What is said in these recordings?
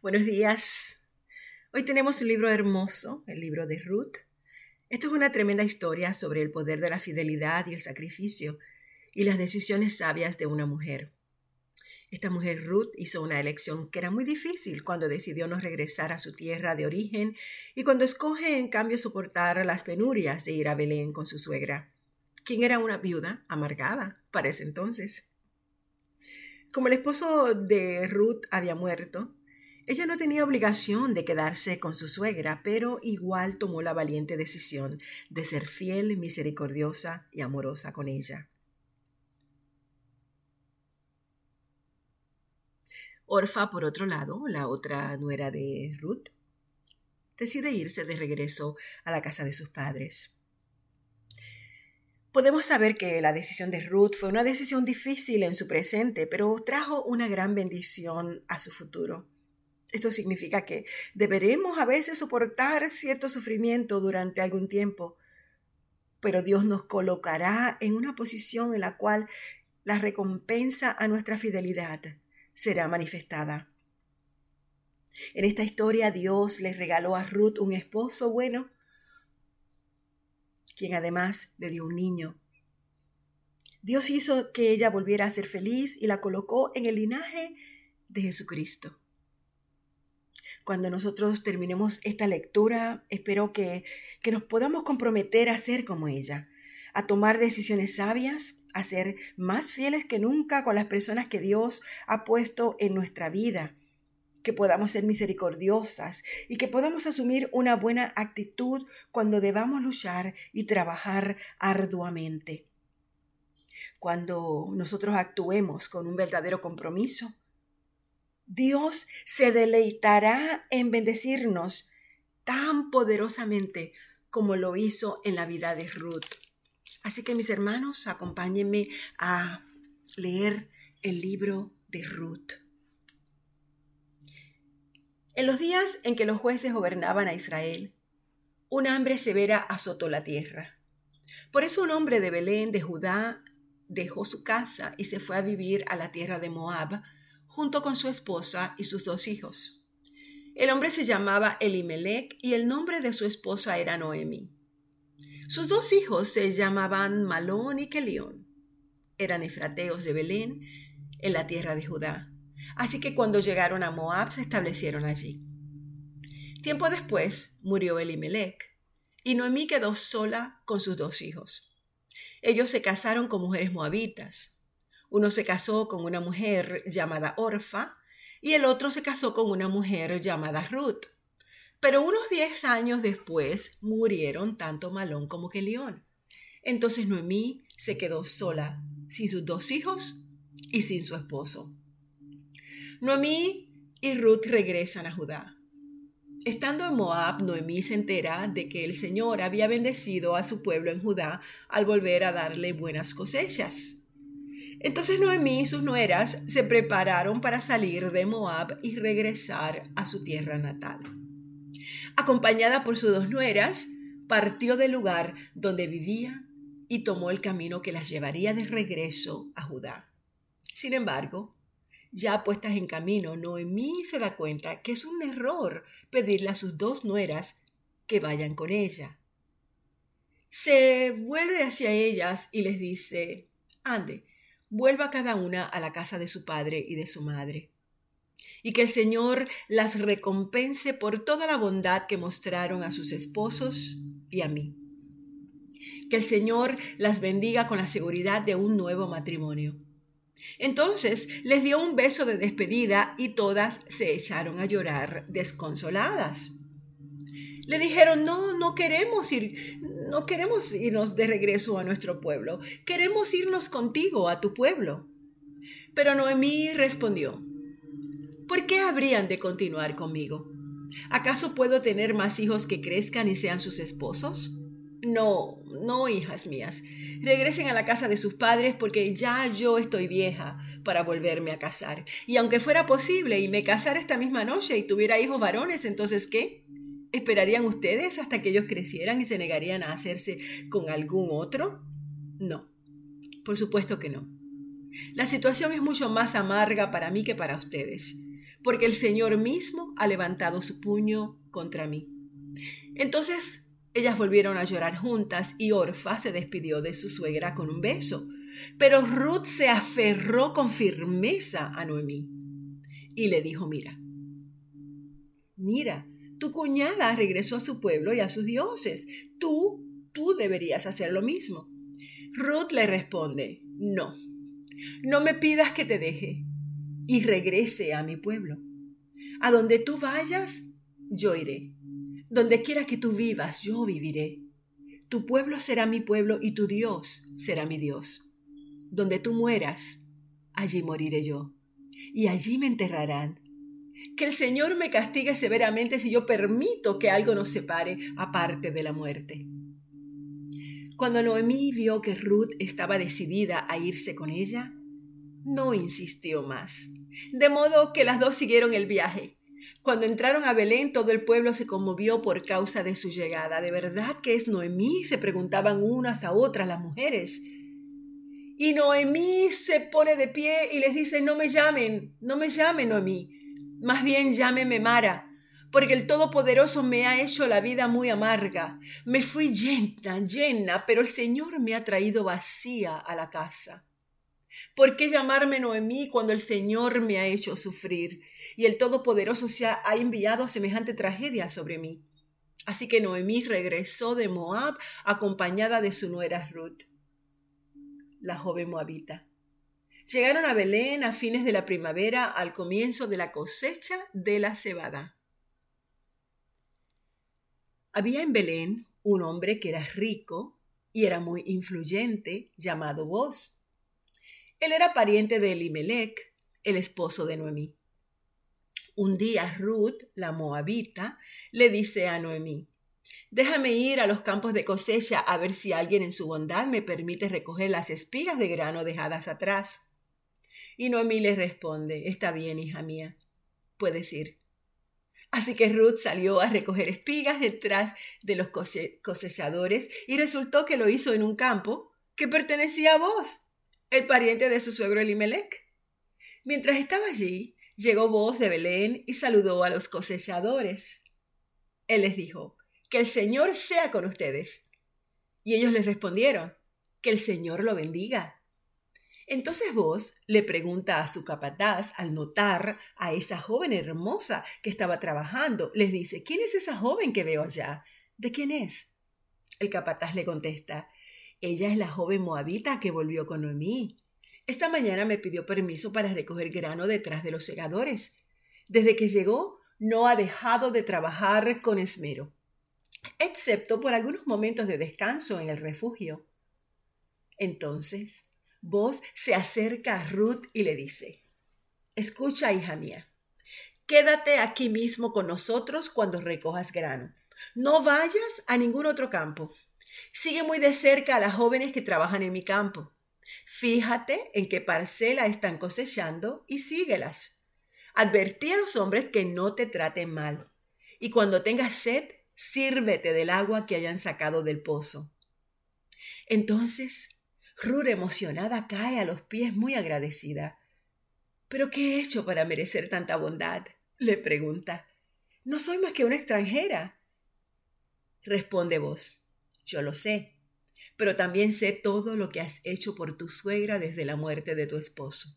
Buenos días. Hoy tenemos un libro hermoso, el libro de Ruth. Esto es una tremenda historia sobre el poder de la fidelidad y el sacrificio y las decisiones sabias de una mujer. Esta mujer Ruth hizo una elección que era muy difícil cuando decidió no regresar a su tierra de origen y cuando escoge en cambio soportar las penurias de ir a Belén con su suegra, quien era una viuda amargada para ese entonces. Como el esposo de Ruth había muerto, ella no tenía obligación de quedarse con su suegra, pero igual tomó la valiente decisión de ser fiel, misericordiosa y amorosa con ella. Orfa, por otro lado, la otra nuera de Ruth, decide irse de regreso a la casa de sus padres. Podemos saber que la decisión de Ruth fue una decisión difícil en su presente, pero trajo una gran bendición a su futuro. Esto significa que deberemos a veces soportar cierto sufrimiento durante algún tiempo, pero Dios nos colocará en una posición en la cual la recompensa a nuestra fidelidad será manifestada. En esta historia Dios le regaló a Ruth un esposo bueno, quien además le dio un niño. Dios hizo que ella volviera a ser feliz y la colocó en el linaje de Jesucristo. Cuando nosotros terminemos esta lectura, espero que, que nos podamos comprometer a ser como ella, a tomar decisiones sabias, a ser más fieles que nunca con las personas que Dios ha puesto en nuestra vida, que podamos ser misericordiosas y que podamos asumir una buena actitud cuando debamos luchar y trabajar arduamente. Cuando nosotros actuemos con un verdadero compromiso, Dios se deleitará en bendecirnos tan poderosamente como lo hizo en la vida de Ruth. Así que mis hermanos, acompáñenme a leer el libro de Ruth. En los días en que los jueces gobernaban a Israel, una hambre severa azotó la tierra. Por eso un hombre de Belén, de Judá, dejó su casa y se fue a vivir a la tierra de Moab, junto con su esposa y sus dos hijos. El hombre se llamaba Elimelech y el nombre de su esposa era Noemi. Sus dos hijos se llamaban Malón y Kelión. Eran efrateos de Belén, en la tierra de Judá. Así que cuando llegaron a Moab se establecieron allí. Tiempo después murió Elimelech y Noemí quedó sola con sus dos hijos. Ellos se casaron con mujeres moabitas. Uno se casó con una mujer llamada Orfa y el otro se casó con una mujer llamada Ruth. Pero unos diez años después murieron tanto Malón como Kelión. Entonces Noemí se quedó sola, sin sus dos hijos y sin su esposo. Noemí y Ruth regresan a Judá. Estando en Moab, Noemí se entera de que el Señor había bendecido a su pueblo en Judá al volver a darle buenas cosechas. Entonces Noemí y sus nueras se prepararon para salir de Moab y regresar a su tierra natal. Acompañada por sus dos nueras, partió del lugar donde vivía y tomó el camino que las llevaría de regreso a Judá. Sin embargo, ya puestas en camino, Noemí se da cuenta que es un error pedirle a sus dos nueras que vayan con ella. Se vuelve hacia ellas y les dice, ande, vuelva cada una a la casa de su padre y de su madre. Y que el Señor las recompense por toda la bondad que mostraron a sus esposos y a mí. Que el Señor las bendiga con la seguridad de un nuevo matrimonio. Entonces les dio un beso de despedida y todas se echaron a llorar desconsoladas le dijeron, no, no queremos ir, no queremos irnos de regreso a nuestro pueblo, queremos irnos contigo a tu pueblo. Pero Noemí respondió, ¿por qué habrían de continuar conmigo? ¿Acaso puedo tener más hijos que crezcan y sean sus esposos? No, no, hijas mías. Regresen a la casa de sus padres porque ya yo estoy vieja para volverme a casar. Y aunque fuera posible y me casara esta misma noche y tuviera hijos varones, entonces ¿qué? ¿Esperarían ustedes hasta que ellos crecieran y se negarían a hacerse con algún otro? No, por supuesto que no. La situación es mucho más amarga para mí que para ustedes, porque el Señor mismo ha levantado su puño contra mí. Entonces ellas volvieron a llorar juntas y Orfa se despidió de su suegra con un beso. Pero Ruth se aferró con firmeza a Noemí y le dijo, mira, mira, tu cuñada regresó a su pueblo y a sus dioses. Tú, tú deberías hacer lo mismo. Ruth le responde, no, no me pidas que te deje y regrese a mi pueblo. A donde tú vayas, yo iré. Donde quiera que tú vivas, yo viviré. Tu pueblo será mi pueblo y tu Dios será mi Dios. Donde tú mueras, allí moriré yo, y allí me enterrarán. Que el Señor me castigue severamente si yo permito que algo nos separe aparte de la muerte. Cuando Noemí vio que Ruth estaba decidida a irse con ella, no insistió más. De modo que las dos siguieron el viaje. Cuando entraron a Belén, todo el pueblo se conmovió por causa de su llegada. ¿De verdad que es Noemí? se preguntaban unas a otras las mujeres. Y Noemí se pone de pie y les dice, no me llamen, no me llamen Noemí, más bien llámeme Mara, porque el Todopoderoso me ha hecho la vida muy amarga. Me fui llena, llena, pero el Señor me ha traído vacía a la casa. ¿Por qué llamarme Noemí cuando el Señor me ha hecho sufrir y el Todopoderoso se ha, enviado semejante tragedia sobre mí? Así que Noemí regresó de Moab acompañada de su nuera Ruth, la joven moabita. Llegaron a Belén a fines de la primavera al comienzo de la cosecha de la cebada. Había en Belén un hombre que era rico y era muy influyente llamado Boz él era pariente de Elimelech, el esposo de Noemí. Un día Ruth, la moabita, le dice a Noemí, Déjame ir a los campos de cosecha a ver si alguien en su bondad me permite recoger las espigas de grano dejadas atrás. Y Noemí le responde, Está bien, hija mía, puedes ir. Así que Ruth salió a recoger espigas detrás de los cosechadores y resultó que lo hizo en un campo que pertenecía a vos el pariente de su suegro Elimelech. Mientras estaba allí, llegó voz de Belén y saludó a los cosechadores. Él les dijo, que el Señor sea con ustedes. Y ellos les respondieron, que el Señor lo bendiga. Entonces vos le pregunta a su capataz al notar a esa joven hermosa que estaba trabajando, les dice, ¿quién es esa joven que veo allá? ¿De quién es? El capataz le contesta, ella es la joven moabita que volvió con Noemí. Esta mañana me pidió permiso para recoger grano detrás de los segadores. Desde que llegó, no ha dejado de trabajar con esmero, excepto por algunos momentos de descanso en el refugio. Entonces, vos se acerca a Ruth y le dice, Escucha, hija mía, quédate aquí mismo con nosotros cuando recojas grano. No vayas a ningún otro campo. Sigue muy de cerca a las jóvenes que trabajan en mi campo. Fíjate en qué parcela están cosechando y síguelas. Advertí a los hombres que no te traten mal. Y cuando tengas sed, sírvete del agua que hayan sacado del pozo. Entonces, Rur emocionada cae a los pies muy agradecida. ¿Pero qué he hecho para merecer tanta bondad? le pregunta. No soy más que una extranjera. Responde vos. Yo lo sé, pero también sé todo lo que has hecho por tu suegra desde la muerte de tu esposo.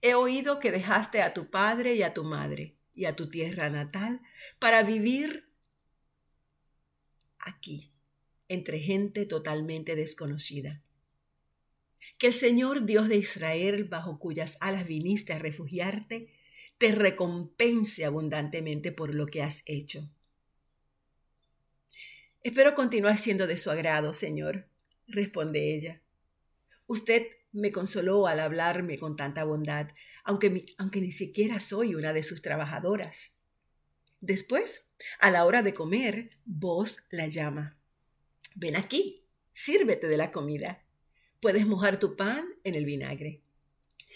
He oído que dejaste a tu padre y a tu madre y a tu tierra natal para vivir aquí, entre gente totalmente desconocida. Que el Señor Dios de Israel, bajo cuyas alas viniste a refugiarte, te recompense abundantemente por lo que has hecho. Espero continuar siendo de su agrado, Señor, responde ella. Usted me consoló al hablarme con tanta bondad, aunque, aunque ni siquiera soy una de sus trabajadoras. Después, a la hora de comer, vos la llama. Ven aquí, sírvete de la comida. Puedes mojar tu pan en el vinagre.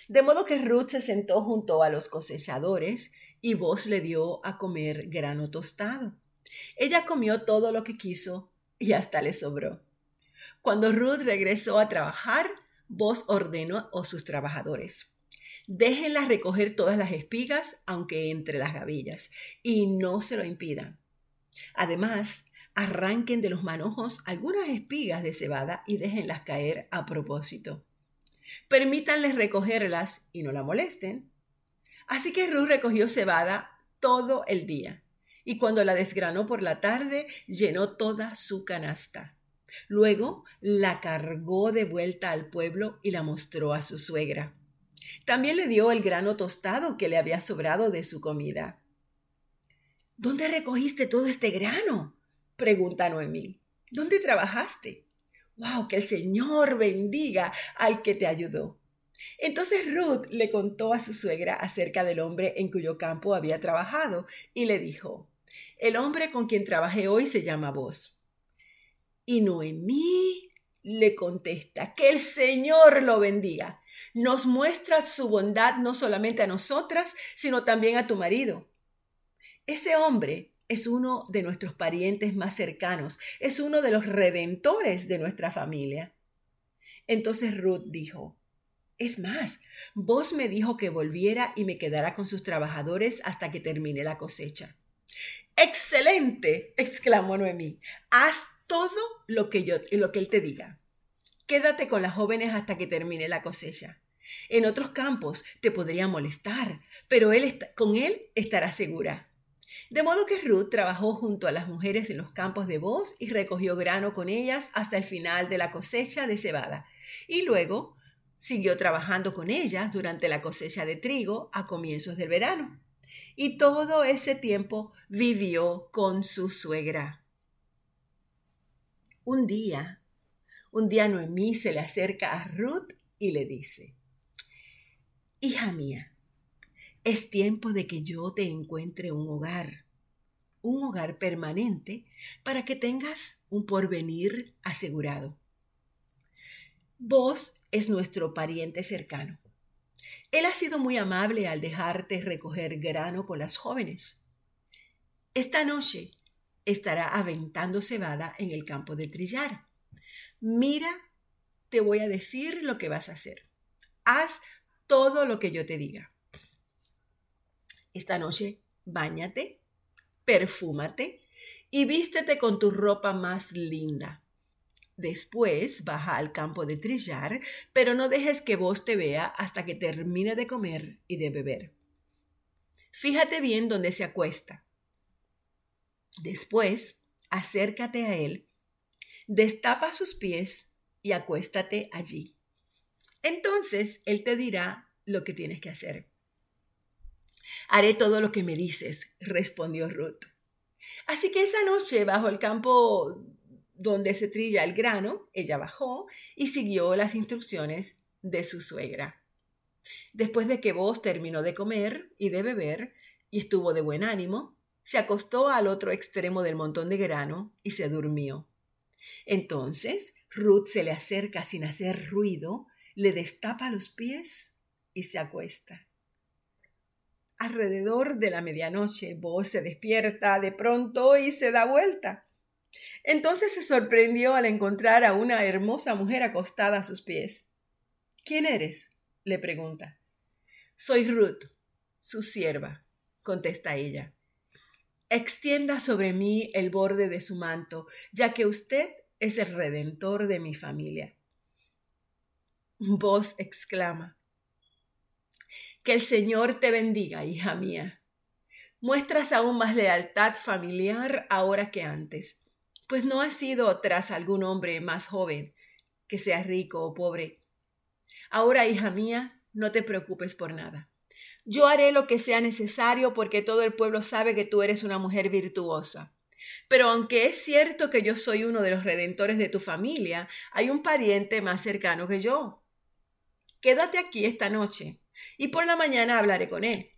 De modo que Ruth se sentó junto a los cosechadores y vos le dio a comer grano tostado. Ella comió todo lo que quiso y hasta le sobró. Cuando Ruth regresó a trabajar, vos ordenó a sus trabajadores. Déjenlas recoger todas las espigas, aunque entre las gavillas, y no se lo impidan. Además, arranquen de los manojos algunas espigas de cebada y déjenlas caer a propósito. Permítanles recogerlas y no la molesten. Así que Ruth recogió cebada todo el día, y cuando la desgranó por la tarde, llenó toda su canasta. Luego la cargó de vuelta al pueblo y la mostró a su suegra. También le dio el grano tostado que le había sobrado de su comida. ¿Dónde recogiste todo este grano? Pregunta Noemí. ¿Dónde trabajaste? ¡Wow! Que el Señor bendiga al que te ayudó. Entonces Ruth le contó a su suegra acerca del hombre en cuyo campo había trabajado y le dijo, el hombre con quien trabajé hoy se llama vos. Y Noemí le contesta, que el Señor lo bendiga nos muestra su bondad no solamente a nosotras, sino también a tu marido. Ese hombre es uno de nuestros parientes más cercanos, es uno de los redentores de nuestra familia. Entonces Ruth dijo, es más, vos me dijo que volviera y me quedara con sus trabajadores hasta que termine la cosecha. Excelente, exclamó Noemí. Haz todo lo que yo lo que él te diga. Quédate con las jóvenes hasta que termine la cosecha. En otros campos te podría molestar, pero él con él estará segura. De modo que Ruth trabajó junto a las mujeres en los campos de Boz y recogió grano con ellas hasta el final de la cosecha de cebada. Y luego siguió trabajando con ellas durante la cosecha de trigo a comienzos del verano. Y todo ese tiempo vivió con su suegra. Un día, un día Noemí se le acerca a Ruth y le dice, Hija mía, es tiempo de que yo te encuentre un hogar, un hogar permanente para que tengas un porvenir asegurado. Vos es nuestro pariente cercano. Él ha sido muy amable al dejarte recoger grano con las jóvenes. Esta noche estará aventando cebada en el campo de trillar. Mira, te voy a decir lo que vas a hacer. Haz todo lo que yo te diga. Esta noche, báñate, perfúmate y vístete con tu ropa más linda. Después baja al campo de trillar, pero no dejes que vos te vea hasta que termine de comer y de beber. Fíjate bien dónde se acuesta. Después, acércate a él destapa sus pies y acuéstate allí. Entonces él te dirá lo que tienes que hacer. Haré todo lo que me dices, respondió Ruth. Así que esa noche, bajo el campo donde se trilla el grano, ella bajó y siguió las instrucciones de su suegra. Después de que vos terminó de comer y de beber y estuvo de buen ánimo, se acostó al otro extremo del montón de grano y se durmió. Entonces Ruth se le acerca sin hacer ruido, le destapa los pies y se acuesta. Alrededor de la medianoche, Boaz se despierta de pronto y se da vuelta. Entonces se sorprendió al encontrar a una hermosa mujer acostada a sus pies. ¿Quién eres? le pregunta. Soy Ruth, su sierva, contesta ella. Extienda sobre mí el borde de su manto, ya que usted es el redentor de mi familia. Voz exclama, Que el Señor te bendiga, hija mía. Muestras aún más lealtad familiar ahora que antes, pues no has sido tras algún hombre más joven, que sea rico o pobre. Ahora, hija mía, no te preocupes por nada. Yo haré lo que sea necesario porque todo el pueblo sabe que tú eres una mujer virtuosa. Pero aunque es cierto que yo soy uno de los redentores de tu familia, hay un pariente más cercano que yo. Quédate aquí esta noche y por la mañana hablaré con él.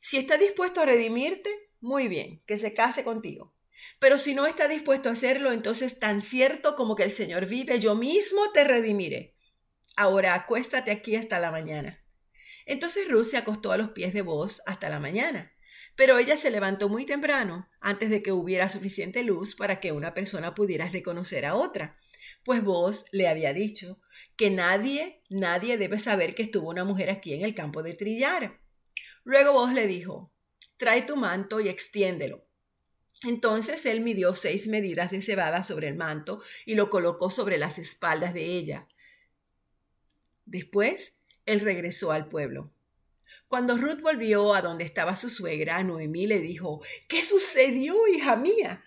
Si está dispuesto a redimirte, muy bien, que se case contigo. Pero si no está dispuesto a hacerlo, entonces tan cierto como que el Señor vive, yo mismo te redimiré. Ahora acuéstate aquí hasta la mañana. Entonces Ruth se acostó a los pies de Boaz hasta la mañana. Pero ella se levantó muy temprano, antes de que hubiera suficiente luz para que una persona pudiera reconocer a otra. pues vos le había dicho que nadie, nadie debe saber que estuvo una mujer aquí en el campo de trillar. Luego vos le dijo, trae tu manto y extiéndelo. Entonces él midió seis medidas de cebada sobre el manto y lo colocó sobre las espaldas de ella. Después él regresó al pueblo. Cuando Ruth volvió a donde estaba su suegra, Noemí le dijo, ¿Qué sucedió, hija mía?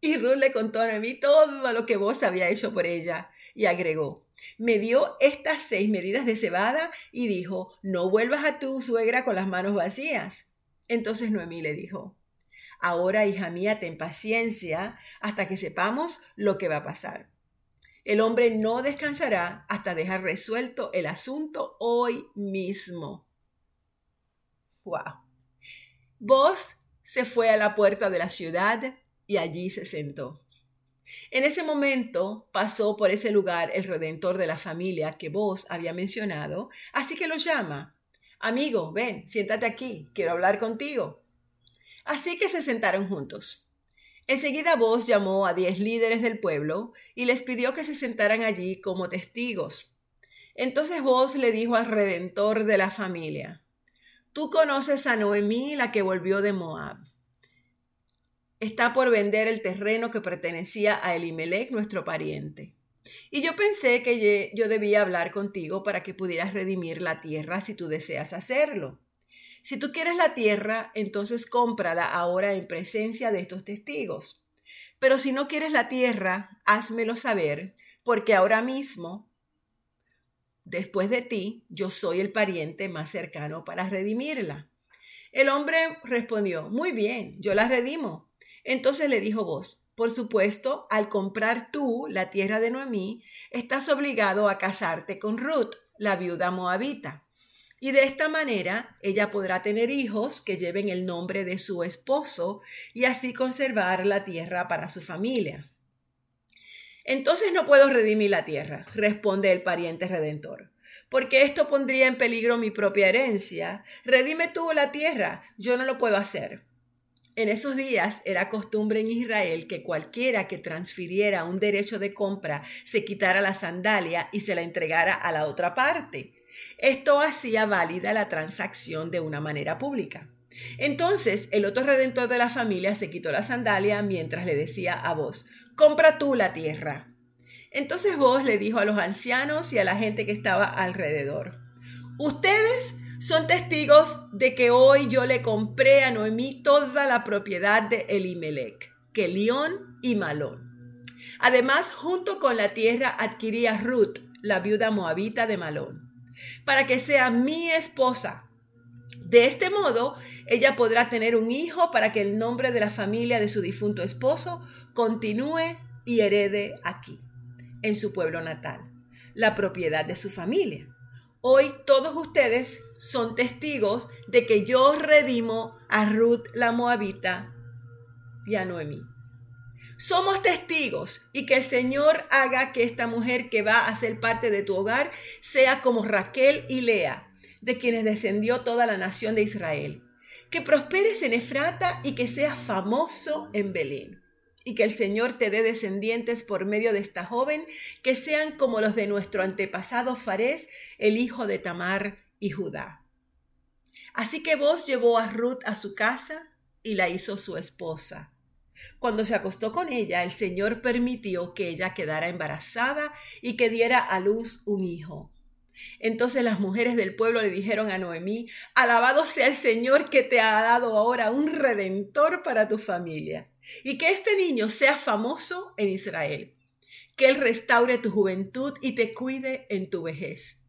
Y Ruth le contó a Noemí todo lo que vos había hecho por ella y agregó, me dio estas seis medidas de cebada y dijo, no vuelvas a tu suegra con las manos vacías. Entonces Noemí le dijo, ahora hija mía, ten paciencia hasta que sepamos lo que va a pasar. El hombre no descansará hasta dejar resuelto el asunto hoy mismo. Wow. Vos se fue a la puerta de la ciudad y allí se sentó. En ese momento pasó por ese lugar el redentor de la familia que vos había mencionado, así que lo llama. Amigo, ven, siéntate aquí, quiero hablar contigo. Así que se sentaron juntos. Enseguida vos llamó a diez líderes del pueblo y les pidió que se sentaran allí como testigos. Entonces vos le dijo al redentor de la familia, Tú conoces a Noemí, la que volvió de Moab está por vender el terreno que pertenecía a Elimelech, nuestro pariente. Y yo pensé que yo debía hablar contigo para que pudieras redimir la tierra si tú deseas hacerlo. Si tú quieres la tierra, entonces cómprala ahora en presencia de estos testigos. Pero si no quieres la tierra, házmelo saber, porque ahora mismo, después de ti, yo soy el pariente más cercano para redimirla. El hombre respondió, muy bien, yo la redimo, entonces le dijo vos, por supuesto, al comprar tú la tierra de Noemí, estás obligado a casarte con Ruth, la viuda moabita. Y de esta manera ella podrá tener hijos que lleven el nombre de su esposo y así conservar la tierra para su familia. Entonces no puedo redimir la tierra, responde el pariente redentor, porque esto pondría en peligro mi propia herencia. Redime tú la tierra, yo no lo puedo hacer. En esos días era costumbre en Israel que cualquiera que transfiriera un derecho de compra se quitara la sandalia y se la entregara a la otra parte. Esto hacía válida la transacción de una manera pública. Entonces el otro redentor de la familia se quitó la sandalia mientras le decía a vos, compra tú la tierra. Entonces vos le dijo a los ancianos y a la gente que estaba alrededor, ustedes son testigos de que hoy yo le compré a Noemí toda la propiedad de Elimelech, Kelión y Malón. Además, junto con la tierra adquirí a Ruth, la viuda moabita de Malón, para que sea mi esposa. De este modo, ella podrá tener un hijo para que el nombre de la familia de su difunto esposo continúe y herede aquí, en su pueblo natal, la propiedad de su familia. Hoy todos ustedes son testigos de que yo redimo a Ruth la Moabita y a Noemí. Somos testigos y que el Señor haga que esta mujer que va a ser parte de tu hogar sea como Raquel y Lea, de quienes descendió toda la nación de Israel. Que prosperes en Efrata y que seas famoso en Belén y que el Señor te dé descendientes por medio de esta joven que sean como los de nuestro antepasado Farés, el hijo de Tamar y Judá. Así que vos llevó a Ruth a su casa y la hizo su esposa. Cuando se acostó con ella, el Señor permitió que ella quedara embarazada y que diera a luz un hijo. Entonces las mujeres del pueblo le dijeron a Noemí, Alabado sea el Señor que te ha dado ahora un redentor para tu familia y que este niño sea famoso en Israel, que Él restaure tu juventud y te cuide en tu vejez.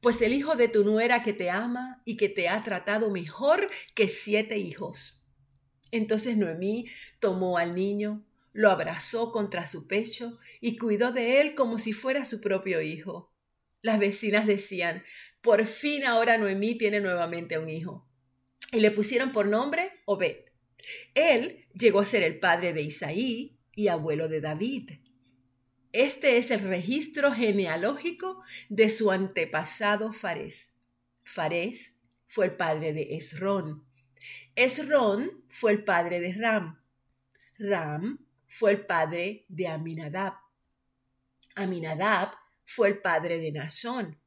Pues el hijo de tu nuera que te ama y que te ha tratado mejor que siete hijos. Entonces Noemí tomó al niño, lo abrazó contra su pecho y cuidó de él como si fuera su propio hijo. Las vecinas decían, por fin ahora Noemí tiene nuevamente un hijo. Y le pusieron por nombre Obed. Él llegó a ser el padre de Isaí y abuelo de David. Este es el registro genealógico de su antepasado Farés. Farés fue el padre de Esrón. Esrón fue el padre de Ram. Ram fue el padre de Aminadab. Aminadab fue el padre de Nazón.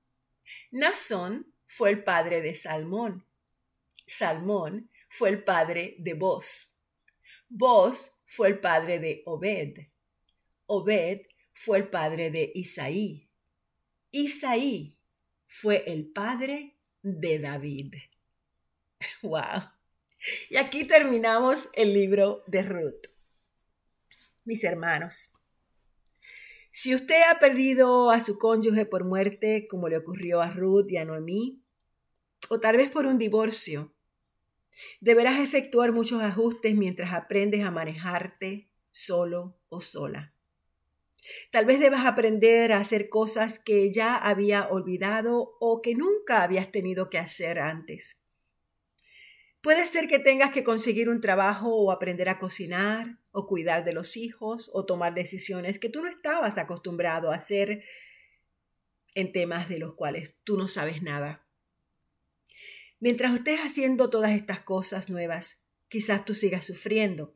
Nazón fue el padre de Salmón. Salmón fue el padre de Boz. Boz fue el padre de Obed. Obed fue el padre de Isaí. Isaí fue el padre de David. ¡Wow! Y aquí terminamos el libro de Ruth. Mis hermanos, si usted ha perdido a su cónyuge por muerte, como le ocurrió a Ruth y a Noemí, o tal vez por un divorcio, deberás efectuar muchos ajustes mientras aprendes a manejarte solo o sola. Tal vez debas aprender a hacer cosas que ya había olvidado o que nunca habías tenido que hacer antes. Puede ser que tengas que conseguir un trabajo o aprender a cocinar o cuidar de los hijos o tomar decisiones que tú no estabas acostumbrado a hacer en temas de los cuales tú no sabes nada. Mientras estés haciendo todas estas cosas nuevas, quizás tú sigas sufriendo,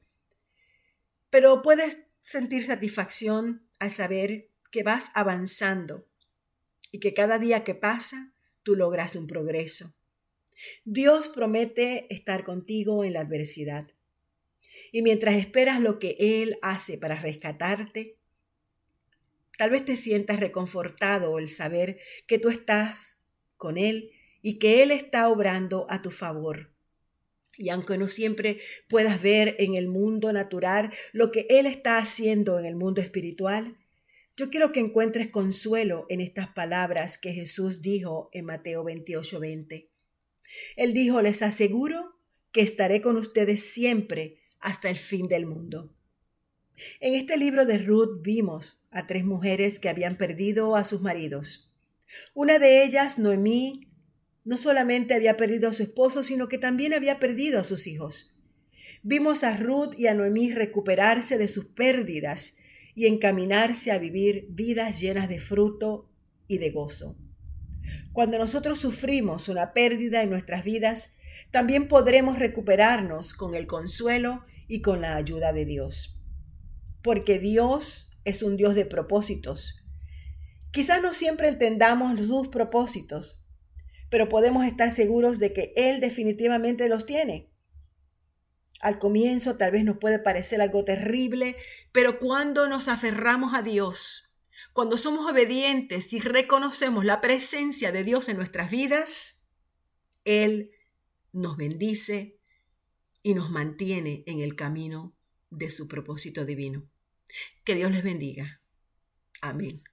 pero puedes sentir satisfacción al saber que vas avanzando y que cada día que pasa tú logras un progreso. Dios promete estar contigo en la adversidad. Y mientras esperas lo que Él hace para rescatarte, tal vez te sientas reconfortado el saber que tú estás con Él y que Él está obrando a tu favor. Y aunque no siempre puedas ver en el mundo natural lo que Él está haciendo en el mundo espiritual, yo quiero que encuentres consuelo en estas palabras que Jesús dijo en Mateo 28, 20. Él dijo, les aseguro que estaré con ustedes siempre hasta el fin del mundo. En este libro de Ruth vimos a tres mujeres que habían perdido a sus maridos. Una de ellas, Noemí, no solamente había perdido a su esposo, sino que también había perdido a sus hijos. Vimos a Ruth y a Noemí recuperarse de sus pérdidas y encaminarse a vivir vidas llenas de fruto y de gozo. Cuando nosotros sufrimos una pérdida en nuestras vidas, también podremos recuperarnos con el consuelo y con la ayuda de Dios. Porque Dios es un Dios de propósitos. Quizás no siempre entendamos sus propósitos, pero podemos estar seguros de que Él definitivamente los tiene. Al comienzo tal vez nos puede parecer algo terrible, pero cuando nos aferramos a Dios, cuando somos obedientes y reconocemos la presencia de Dios en nuestras vidas, Él nos bendice y nos mantiene en el camino de su propósito divino. Que Dios les bendiga. Amén.